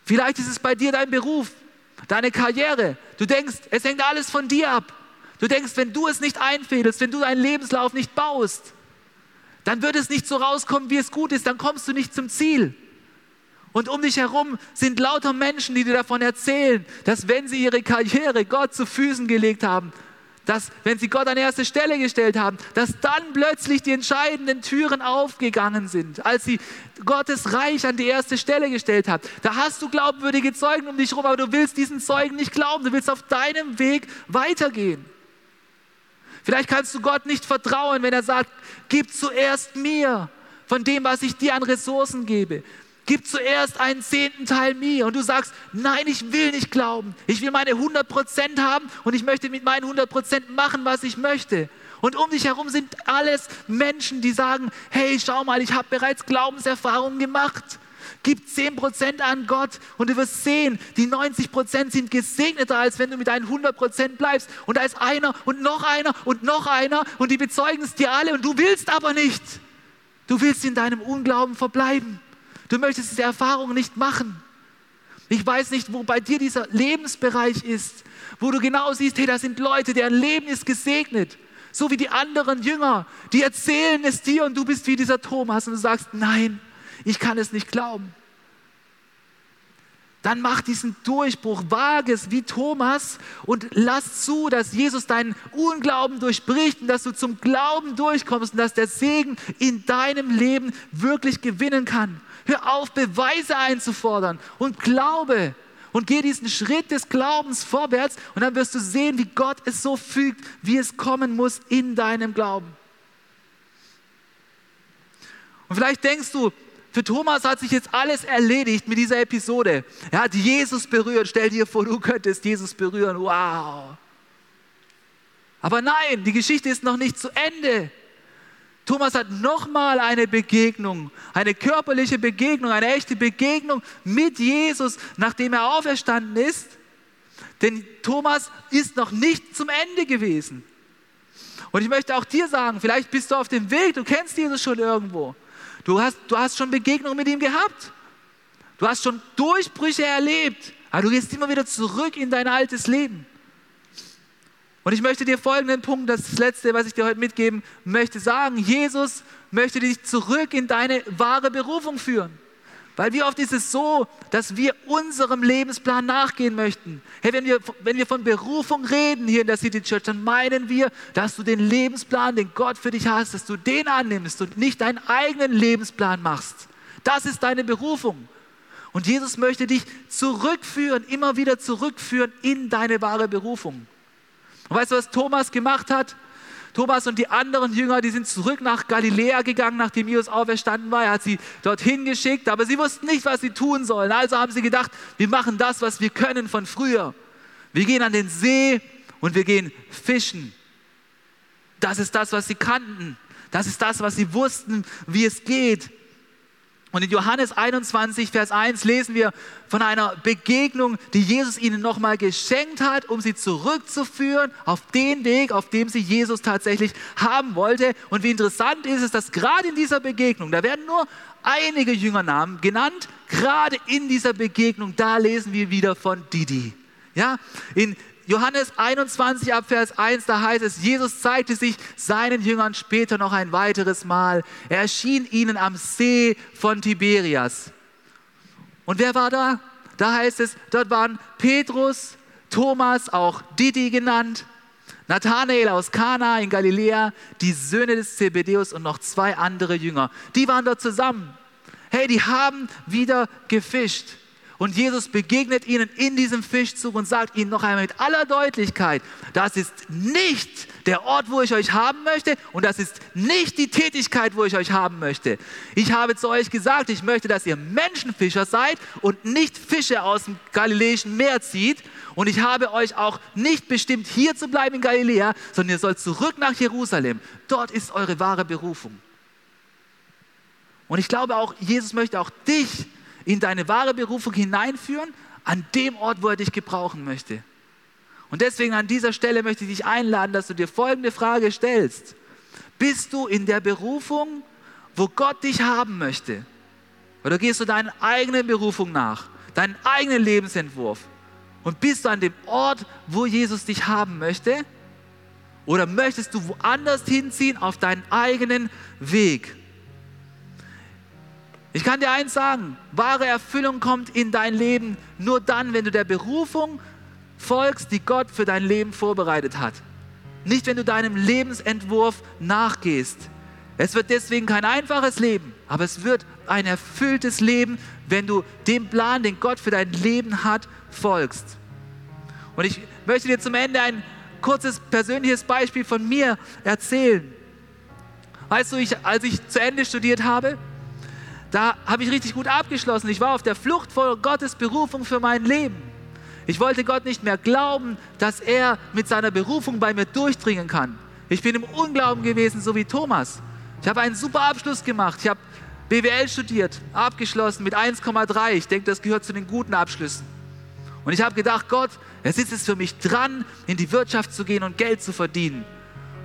Vielleicht ist es bei dir dein Beruf, deine Karriere. Du denkst, es hängt alles von dir ab. Du denkst, wenn du es nicht einfädelst, wenn du deinen Lebenslauf nicht baust, dann wird es nicht so rauskommen, wie es gut ist, dann kommst du nicht zum Ziel. Und um dich herum sind lauter Menschen, die dir davon erzählen, dass wenn sie ihre Karriere Gott zu Füßen gelegt haben, dass wenn sie Gott an erste Stelle gestellt haben, dass dann plötzlich die entscheidenden Türen aufgegangen sind, als sie Gottes Reich an die erste Stelle gestellt haben. Da hast du glaubwürdige Zeugen um dich herum, aber du willst diesen Zeugen nicht glauben, du willst auf deinem Weg weitergehen. Vielleicht kannst du Gott nicht vertrauen, wenn er sagt, gib zuerst mir von dem, was ich dir an Ressourcen gebe. Gib zuerst einen zehnten Teil mir. Und du sagst, nein, ich will nicht glauben. Ich will meine 100% haben und ich möchte mit meinen 100% machen, was ich möchte. Und um dich herum sind alles Menschen, die sagen, hey, schau mal, ich habe bereits Glaubenserfahrungen gemacht. Gib 10% an Gott und du wirst sehen, die 90% sind gesegneter, als wenn du mit deinen 100% bleibst. Und da ist einer und noch einer und noch einer und die bezeugen es dir alle und du willst aber nicht. Du willst in deinem Unglauben verbleiben. Du möchtest diese Erfahrung nicht machen. Ich weiß nicht, wo bei dir dieser Lebensbereich ist, wo du genau siehst, hey, da sind Leute, deren Leben ist gesegnet. So wie die anderen Jünger, die erzählen es dir und du bist wie dieser Thomas und du sagst, nein, ich kann es nicht glauben. Dann mach diesen Durchbruch, wage es wie Thomas und lass zu, dass Jesus deinen Unglauben durchbricht und dass du zum Glauben durchkommst und dass der Segen in deinem Leben wirklich gewinnen kann. Hör auf, Beweise einzufordern und glaube und geh diesen Schritt des Glaubens vorwärts und dann wirst du sehen, wie Gott es so fügt, wie es kommen muss in deinem Glauben. Und vielleicht denkst du, für Thomas hat sich jetzt alles erledigt mit dieser Episode. Er hat Jesus berührt. Stell dir vor, du könntest Jesus berühren. Wow. Aber nein, die Geschichte ist noch nicht zu Ende. Thomas hat nochmal eine Begegnung, eine körperliche Begegnung, eine echte Begegnung mit Jesus, nachdem er auferstanden ist. Denn Thomas ist noch nicht zum Ende gewesen. Und ich möchte auch dir sagen, vielleicht bist du auf dem Weg, du kennst Jesus schon irgendwo. Du hast, du hast schon Begegnungen mit ihm gehabt. Du hast schon Durchbrüche erlebt. Aber du gehst immer wieder zurück in dein altes Leben. Und ich möchte dir folgenden Punkt, das, das letzte, was ich dir heute mitgeben möchte, sagen. Jesus möchte dich zurück in deine wahre Berufung führen. Weil wie oft ist es so, dass wir unserem Lebensplan nachgehen möchten? Hey, wenn wir, wenn wir von Berufung reden hier in der City Church, dann meinen wir, dass du den Lebensplan, den Gott für dich hast, dass du den annimmst und nicht deinen eigenen Lebensplan machst. Das ist deine Berufung. Und Jesus möchte dich zurückführen, immer wieder zurückführen in deine wahre Berufung. Und weißt du, was Thomas gemacht hat? Thomas und die anderen Jünger, die sind zurück nach Galiläa gegangen, nachdem Jesus auferstanden war. Er hat sie dorthin geschickt, aber sie wussten nicht, was sie tun sollen. Also haben sie gedacht, wir machen das, was wir können von früher. Wir gehen an den See und wir gehen fischen. Das ist das, was sie kannten. Das ist das, was sie wussten, wie es geht. Und in Johannes 21, Vers 1 lesen wir von einer Begegnung, die Jesus ihnen nochmal geschenkt hat, um sie zurückzuführen auf den Weg, auf dem sie Jesus tatsächlich haben wollte. Und wie interessant ist es, dass gerade in dieser Begegnung, da werden nur einige Jüngernamen genannt, gerade in dieser Begegnung, da lesen wir wieder von Didi. Ja, in Johannes 21 ab Vers 1, da heißt es, Jesus zeigte sich seinen Jüngern später noch ein weiteres Mal. Er erschien ihnen am See von Tiberias. Und wer war da? Da heißt es, dort waren Petrus, Thomas, auch Didi genannt, Nathanael aus Kana in Galiläa, die Söhne des Zebedeus und noch zwei andere Jünger. Die waren dort zusammen. Hey, die haben wieder gefischt. Und Jesus begegnet ihnen in diesem Fischzug und sagt ihnen noch einmal mit aller Deutlichkeit, das ist nicht der Ort, wo ich euch haben möchte und das ist nicht die Tätigkeit, wo ich euch haben möchte. Ich habe zu euch gesagt, ich möchte, dass ihr Menschenfischer seid und nicht Fische aus dem Galiläischen Meer zieht. Und ich habe euch auch nicht bestimmt, hier zu bleiben in Galiläa, sondern ihr sollt zurück nach Jerusalem. Dort ist eure wahre Berufung. Und ich glaube auch, Jesus möchte auch dich in deine wahre Berufung hineinführen, an dem Ort, wo er dich gebrauchen möchte. Und deswegen an dieser Stelle möchte ich dich einladen, dass du dir folgende Frage stellst. Bist du in der Berufung, wo Gott dich haben möchte? Oder gehst du deiner eigenen Berufung nach, deinen eigenen Lebensentwurf? Und bist du an dem Ort, wo Jesus dich haben möchte? Oder möchtest du woanders hinziehen auf deinen eigenen Weg? Ich kann dir eins sagen, wahre Erfüllung kommt in dein Leben nur dann, wenn du der Berufung folgst, die Gott für dein Leben vorbereitet hat. Nicht, wenn du deinem Lebensentwurf nachgehst. Es wird deswegen kein einfaches Leben, aber es wird ein erfülltes Leben, wenn du dem Plan, den Gott für dein Leben hat, folgst. Und ich möchte dir zum Ende ein kurzes persönliches Beispiel von mir erzählen. Weißt du, ich, als ich zu Ende studiert habe, da habe ich richtig gut abgeschlossen. Ich war auf der Flucht vor Gottes Berufung für mein Leben. Ich wollte Gott nicht mehr glauben, dass er mit seiner Berufung bei mir durchdringen kann. Ich bin im Unglauben gewesen, so wie Thomas. Ich habe einen super Abschluss gemacht. Ich habe BWL studiert, abgeschlossen mit 1,3. Ich denke, das gehört zu den guten Abschlüssen. Und ich habe gedacht, Gott, es ist es für mich dran, in die Wirtschaft zu gehen und Geld zu verdienen.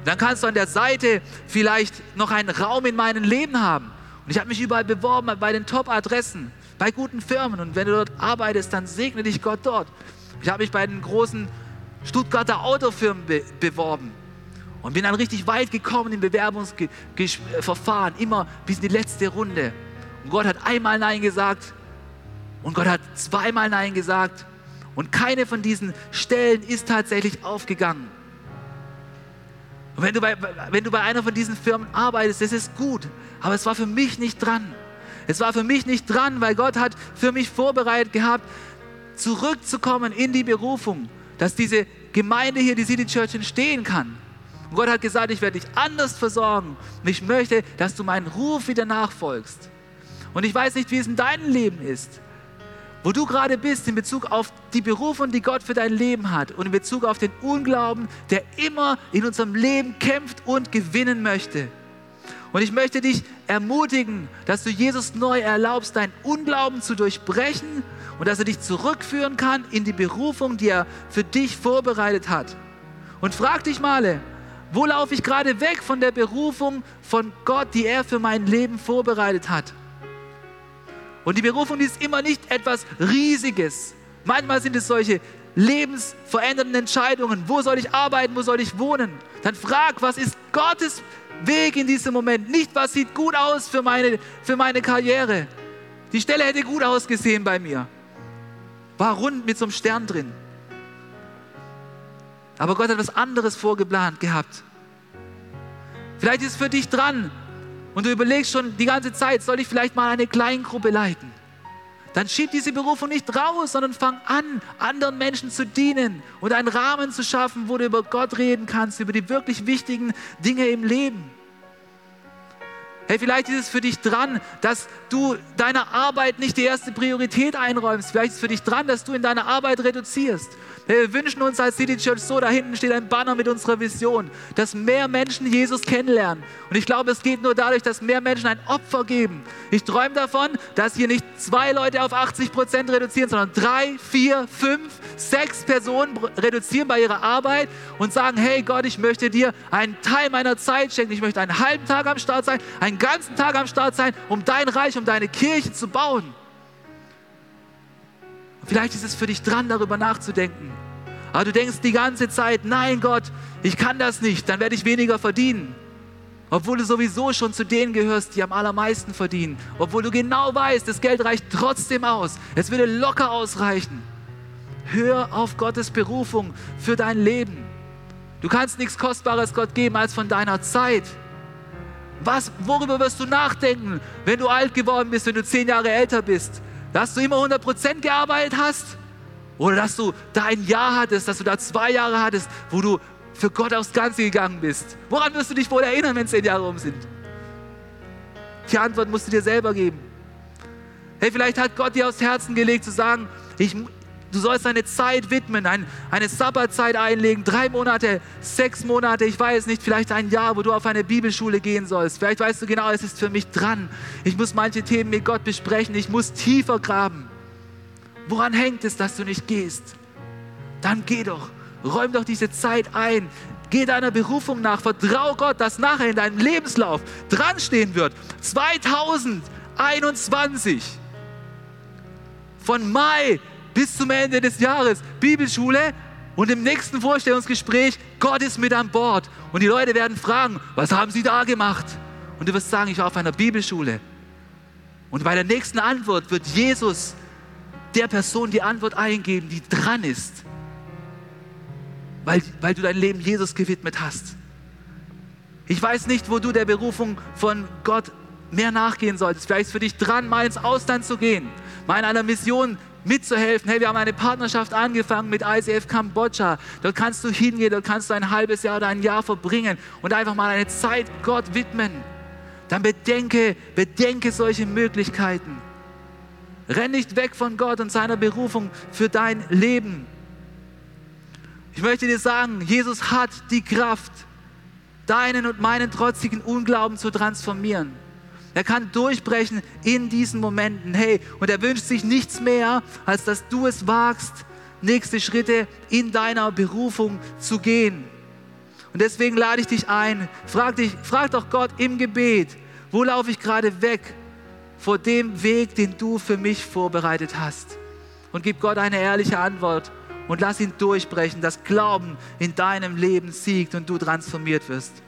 Dann kannst du an der Seite vielleicht noch einen Raum in meinem Leben haben. Und ich habe mich überall beworben, bei den Top-Adressen, bei guten Firmen. Und wenn du dort arbeitest, dann segne dich Gott dort. Ich habe mich bei den großen Stuttgarter Autofirmen be beworben und bin dann richtig weit gekommen im Bewerbungsverfahren, immer bis in die letzte Runde. Und Gott hat einmal Nein gesagt und Gott hat zweimal Nein gesagt und keine von diesen Stellen ist tatsächlich aufgegangen. Und wenn du, bei, wenn du bei einer von diesen Firmen arbeitest, das ist gut. Aber es war für mich nicht dran. Es war für mich nicht dran, weil Gott hat für mich vorbereitet gehabt, zurückzukommen in die Berufung, dass diese Gemeinde hier, die City Church, entstehen kann. Und Gott hat gesagt, ich werde dich anders versorgen. Und ich möchte, dass du meinen Ruf wieder nachfolgst. Und ich weiß nicht, wie es in deinem Leben ist wo du gerade bist in Bezug auf die Berufung, die Gott für dein Leben hat und in Bezug auf den Unglauben, der immer in unserem Leben kämpft und gewinnen möchte. Und ich möchte dich ermutigen, dass du Jesus neu erlaubst, deinen Unglauben zu durchbrechen und dass er dich zurückführen kann in die Berufung, die er für dich vorbereitet hat. Und frag dich mal, wo laufe ich gerade weg von der Berufung von Gott, die er für mein Leben vorbereitet hat? Und die Berufung ist immer nicht etwas Riesiges. Manchmal sind es solche lebensverändernden Entscheidungen. Wo soll ich arbeiten? Wo soll ich wohnen? Dann frag, was ist Gottes Weg in diesem Moment? Nicht, was sieht gut aus für meine, für meine Karriere. Die Stelle hätte gut ausgesehen bei mir. War rund mit so einem Stern drin. Aber Gott hat was anderes vorgeplant gehabt. Vielleicht ist es für dich dran, und du überlegst schon die ganze Zeit, soll ich vielleicht mal eine Kleingruppe leiten? dann schieb diese Berufung nicht raus, sondern fang an, anderen Menschen zu dienen und einen Rahmen zu schaffen, wo du über Gott reden kannst, über die wirklich wichtigen Dinge im Leben. Hey, vielleicht ist es für dich dran, dass du deiner Arbeit nicht die erste Priorität einräumst. Vielleicht ist es für dich dran, dass du in deiner Arbeit reduzierst. Wir wünschen uns als City Church so, da hinten steht ein Banner mit unserer Vision, dass mehr Menschen Jesus kennenlernen. Und ich glaube, es geht nur dadurch, dass mehr Menschen ein Opfer geben. Ich träume davon, dass hier nicht zwei Leute auf 80 Prozent reduzieren, sondern drei, vier, fünf, sechs Personen reduzieren bei ihrer Arbeit und sagen, hey Gott, ich möchte dir einen Teil meiner Zeit schenken. Ich möchte einen halben Tag am Start sein, einen ganzen Tag am Start sein, um dein Reich, um deine Kirche zu bauen. Vielleicht ist es für dich dran, darüber nachzudenken. Aber du denkst die ganze Zeit, nein Gott, ich kann das nicht, dann werde ich weniger verdienen. Obwohl du sowieso schon zu denen gehörst, die am allermeisten verdienen. Obwohl du genau weißt, das Geld reicht trotzdem aus. Es würde locker ausreichen. Hör auf Gottes Berufung für dein Leben. Du kannst nichts Kostbares Gott geben als von deiner Zeit. Was, worüber wirst du nachdenken, wenn du alt geworden bist, wenn du zehn Jahre älter bist? dass du immer 100% gearbeitet hast? Oder dass du da ein Jahr hattest, dass du da zwei Jahre hattest, wo du für Gott aufs Ganze gegangen bist? Woran wirst du dich wohl erinnern, wenn zehn Jahre um sind? Die Antwort musst du dir selber geben. Hey, vielleicht hat Gott dir aufs Herzen gelegt zu sagen, ich, Du sollst deine Zeit widmen, ein, eine Sabbatzeit einlegen, drei Monate, sechs Monate, ich weiß nicht, vielleicht ein Jahr, wo du auf eine Bibelschule gehen sollst. Vielleicht weißt du genau, es ist für mich dran. Ich muss manche Themen mit Gott besprechen, ich muss tiefer graben. Woran hängt es, dass du nicht gehst? Dann geh doch, räum doch diese Zeit ein. Geh deiner Berufung nach, vertrau Gott, dass nachher in deinem Lebenslauf dran stehen wird. 2021 von Mai bis zum Ende des Jahres Bibelschule und im nächsten Vorstellungsgespräch, Gott ist mit an Bord. Und die Leute werden fragen, was haben Sie da gemacht? Und du wirst sagen, ich war auf einer Bibelschule. Und bei der nächsten Antwort wird Jesus der Person die Antwort eingeben, die dran ist, weil, weil du dein Leben Jesus gewidmet hast. Ich weiß nicht, wo du der Berufung von Gott mehr nachgehen solltest. Vielleicht ist für dich dran, mal ins Ausland zu gehen, mal in einer Mission mitzuhelfen. Hey, wir haben eine Partnerschaft angefangen mit ICF Kambodscha. Dort kannst du hingehen, dort kannst du ein halbes Jahr oder ein Jahr verbringen und einfach mal eine Zeit Gott widmen. Dann bedenke, bedenke solche Möglichkeiten. Renn nicht weg von Gott und seiner Berufung für dein Leben. Ich möchte dir sagen, Jesus hat die Kraft, deinen und meinen trotzigen Unglauben zu transformieren. Er kann durchbrechen in diesen Momenten. Hey, und er wünscht sich nichts mehr, als dass du es wagst, nächste Schritte in deiner Berufung zu gehen. Und deswegen lade ich dich ein, frag, dich, frag doch Gott im Gebet, wo laufe ich gerade weg vor dem Weg, den du für mich vorbereitet hast? Und gib Gott eine ehrliche Antwort und lass ihn durchbrechen, dass Glauben in deinem Leben siegt und du transformiert wirst.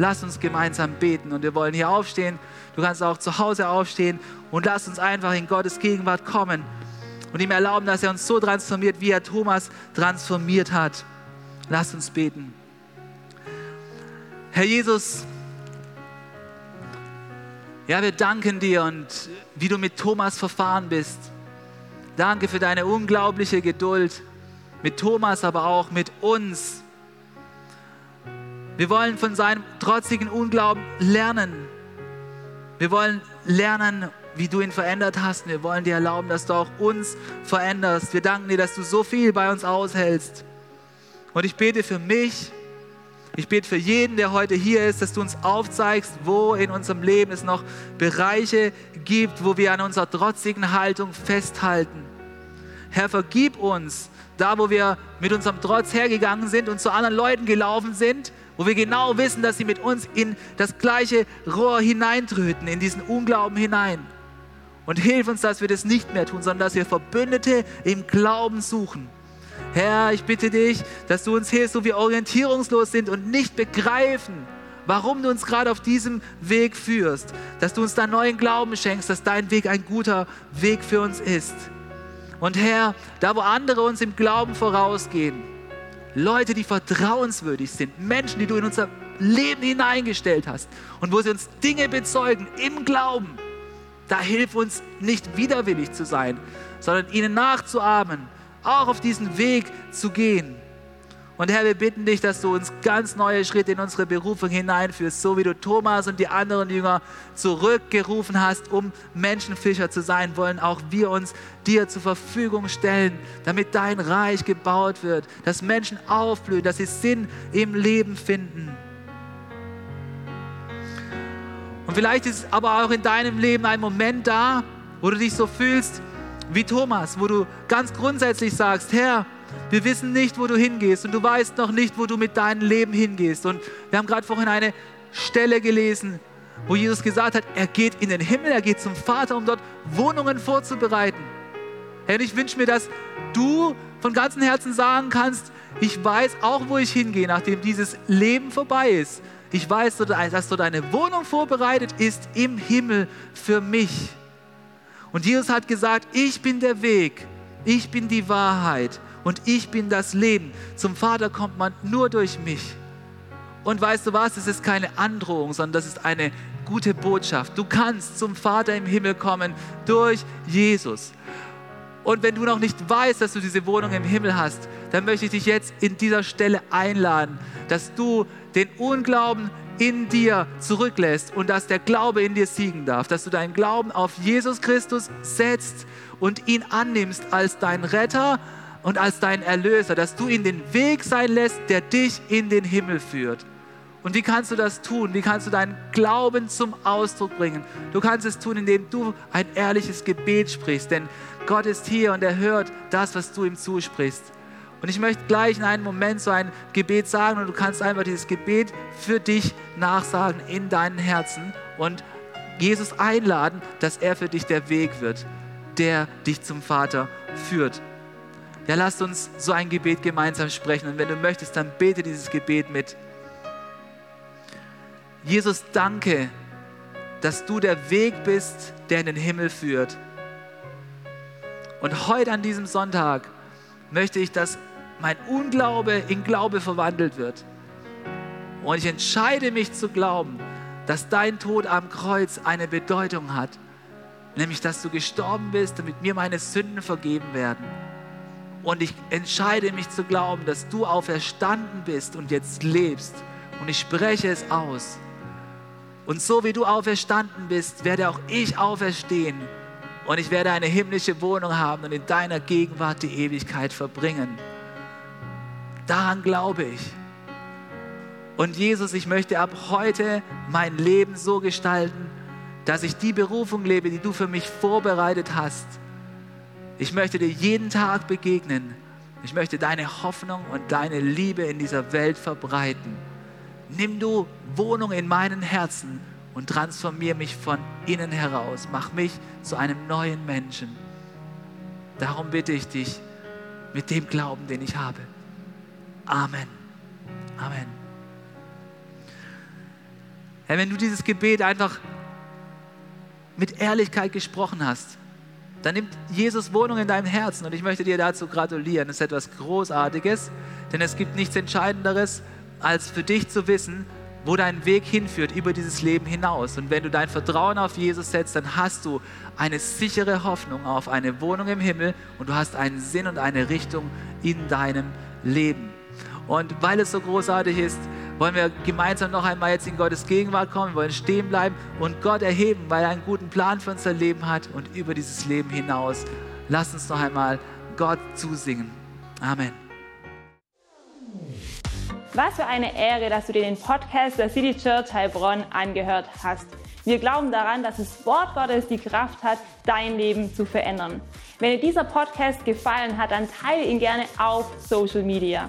Lass uns gemeinsam beten und wir wollen hier aufstehen. Du kannst auch zu Hause aufstehen und lass uns einfach in Gottes Gegenwart kommen und ihm erlauben, dass er uns so transformiert, wie er Thomas transformiert hat. Lass uns beten. Herr Jesus, ja, wir danken dir und wie du mit Thomas verfahren bist. Danke für deine unglaubliche Geduld mit Thomas, aber auch mit uns. Wir wollen von seinem trotzigen Unglauben lernen. Wir wollen lernen, wie du ihn verändert hast. Wir wollen dir erlauben, dass du auch uns veränderst. Wir danken dir, dass du so viel bei uns aushältst. Und ich bete für mich, ich bete für jeden, der heute hier ist, dass du uns aufzeigst, wo in unserem Leben es noch Bereiche gibt, wo wir an unserer trotzigen Haltung festhalten. Herr, vergib uns, da wo wir mit unserem Trotz hergegangen sind und zu anderen Leuten gelaufen sind, wo wir genau wissen, dass sie mit uns in das gleiche Rohr hineintröten, in diesen Unglauben hinein. Und hilf uns, dass wir das nicht mehr tun, sondern dass wir Verbündete im Glauben suchen. Herr, ich bitte dich, dass du uns hilfst, wo wir orientierungslos sind und nicht begreifen, warum du uns gerade auf diesem Weg führst. Dass du uns da neuen Glauben schenkst, dass dein Weg ein guter Weg für uns ist. Und Herr, da wo andere uns im Glauben vorausgehen, Leute, die vertrauenswürdig sind, Menschen, die du in unser Leben hineingestellt hast und wo sie uns Dinge bezeugen im Glauben. da hilf uns nicht widerwillig zu sein, sondern ihnen nachzuahmen, auch auf diesen Weg zu gehen. Und Herr, wir bitten dich, dass du uns ganz neue Schritte in unsere Berufung hineinführst, so wie du Thomas und die anderen Jünger zurückgerufen hast, um Menschenfischer zu sein, wollen auch wir uns dir zur Verfügung stellen, damit dein Reich gebaut wird, dass Menschen aufblühen, dass sie Sinn im Leben finden. Und vielleicht ist aber auch in deinem Leben ein Moment da, wo du dich so fühlst wie Thomas, wo du ganz grundsätzlich sagst, Herr, wir wissen nicht, wo du hingehst und du weißt noch nicht, wo du mit deinem Leben hingehst. Und wir haben gerade vorhin eine Stelle gelesen, wo Jesus gesagt hat, er geht in den Himmel, er geht zum Vater, um dort Wohnungen vorzubereiten. Herr, ich wünsche mir, dass du von ganzem Herzen sagen kannst, ich weiß auch, wo ich hingehe, nachdem dieses Leben vorbei ist. Ich weiß, dass dort eine Wohnung vorbereitet ist im Himmel für mich. Und Jesus hat gesagt, ich bin der Weg, ich bin die Wahrheit und ich bin das Leben. Zum Vater kommt man nur durch mich. Und weißt du was, es ist keine Androhung, sondern das ist eine gute Botschaft. Du kannst zum Vater im Himmel kommen durch Jesus. Und wenn du noch nicht weißt, dass du diese Wohnung im Himmel hast, dann möchte ich dich jetzt in dieser Stelle einladen, dass du den Unglauben in dir zurücklässt und dass der Glaube in dir siegen darf, dass du deinen Glauben auf Jesus Christus setzt und ihn annimmst als dein Retter und als dein Erlöser, dass du ihn den Weg sein lässt, der dich in den Himmel führt. Und wie kannst du das tun? Wie kannst du deinen Glauben zum Ausdruck bringen? Du kannst es tun, indem du ein ehrliches Gebet sprichst, denn Gott ist hier und er hört das, was du ihm zusprichst. Und ich möchte gleich in einem Moment so ein Gebet sagen und du kannst einfach dieses Gebet für dich nachsagen in deinen Herzen und Jesus einladen, dass er für dich der Weg wird, der dich zum Vater führt. Ja, lasst uns so ein Gebet gemeinsam sprechen und wenn du möchtest, dann bete dieses Gebet mit. Jesus, danke, dass du der Weg bist, der in den Himmel führt. Und heute an diesem Sonntag möchte ich, dass mein Unglaube in Glaube verwandelt wird. Und ich entscheide mich zu glauben, dass dein Tod am Kreuz eine Bedeutung hat. Nämlich, dass du gestorben bist, damit mir meine Sünden vergeben werden. Und ich entscheide mich zu glauben, dass du auferstanden bist und jetzt lebst. Und ich spreche es aus. Und so wie du auferstanden bist, werde auch ich auferstehen. Und ich werde eine himmlische Wohnung haben und in deiner Gegenwart die Ewigkeit verbringen. Daran glaube ich. Und Jesus, ich möchte ab heute mein Leben so gestalten, dass ich die Berufung lebe, die du für mich vorbereitet hast. Ich möchte dir jeden Tag begegnen. Ich möchte deine Hoffnung und deine Liebe in dieser Welt verbreiten. Nimm du Wohnung in meinen Herzen und transformiere mich von innen heraus. Mach mich zu einem neuen Menschen. Darum bitte ich dich mit dem Glauben, den ich habe. Amen. Amen. Herr, wenn du dieses Gebet einfach mit Ehrlichkeit gesprochen hast, dann nimmt Jesus Wohnung in deinem Herzen und ich möchte dir dazu gratulieren. Das ist etwas Großartiges, denn es gibt nichts Entscheidenderes, als für dich zu wissen, wo dein Weg hinführt über dieses Leben hinaus. Und wenn du dein Vertrauen auf Jesus setzt, dann hast du eine sichere Hoffnung auf eine Wohnung im Himmel und du hast einen Sinn und eine Richtung in deinem Leben. Und weil es so großartig ist, wollen wir gemeinsam noch einmal jetzt in Gottes Gegenwart kommen, wir wollen stehen bleiben und Gott erheben, weil er einen guten Plan für unser Leben hat und über dieses Leben hinaus. Lass uns noch einmal Gott zusingen. Amen. Was für eine Ehre, dass du dir den Podcast der City Church Heilbronn angehört hast. Wir glauben daran, dass das Wort Gottes die Kraft hat, dein Leben zu verändern. Wenn dir dieser Podcast gefallen hat, dann teile ihn gerne auf Social Media.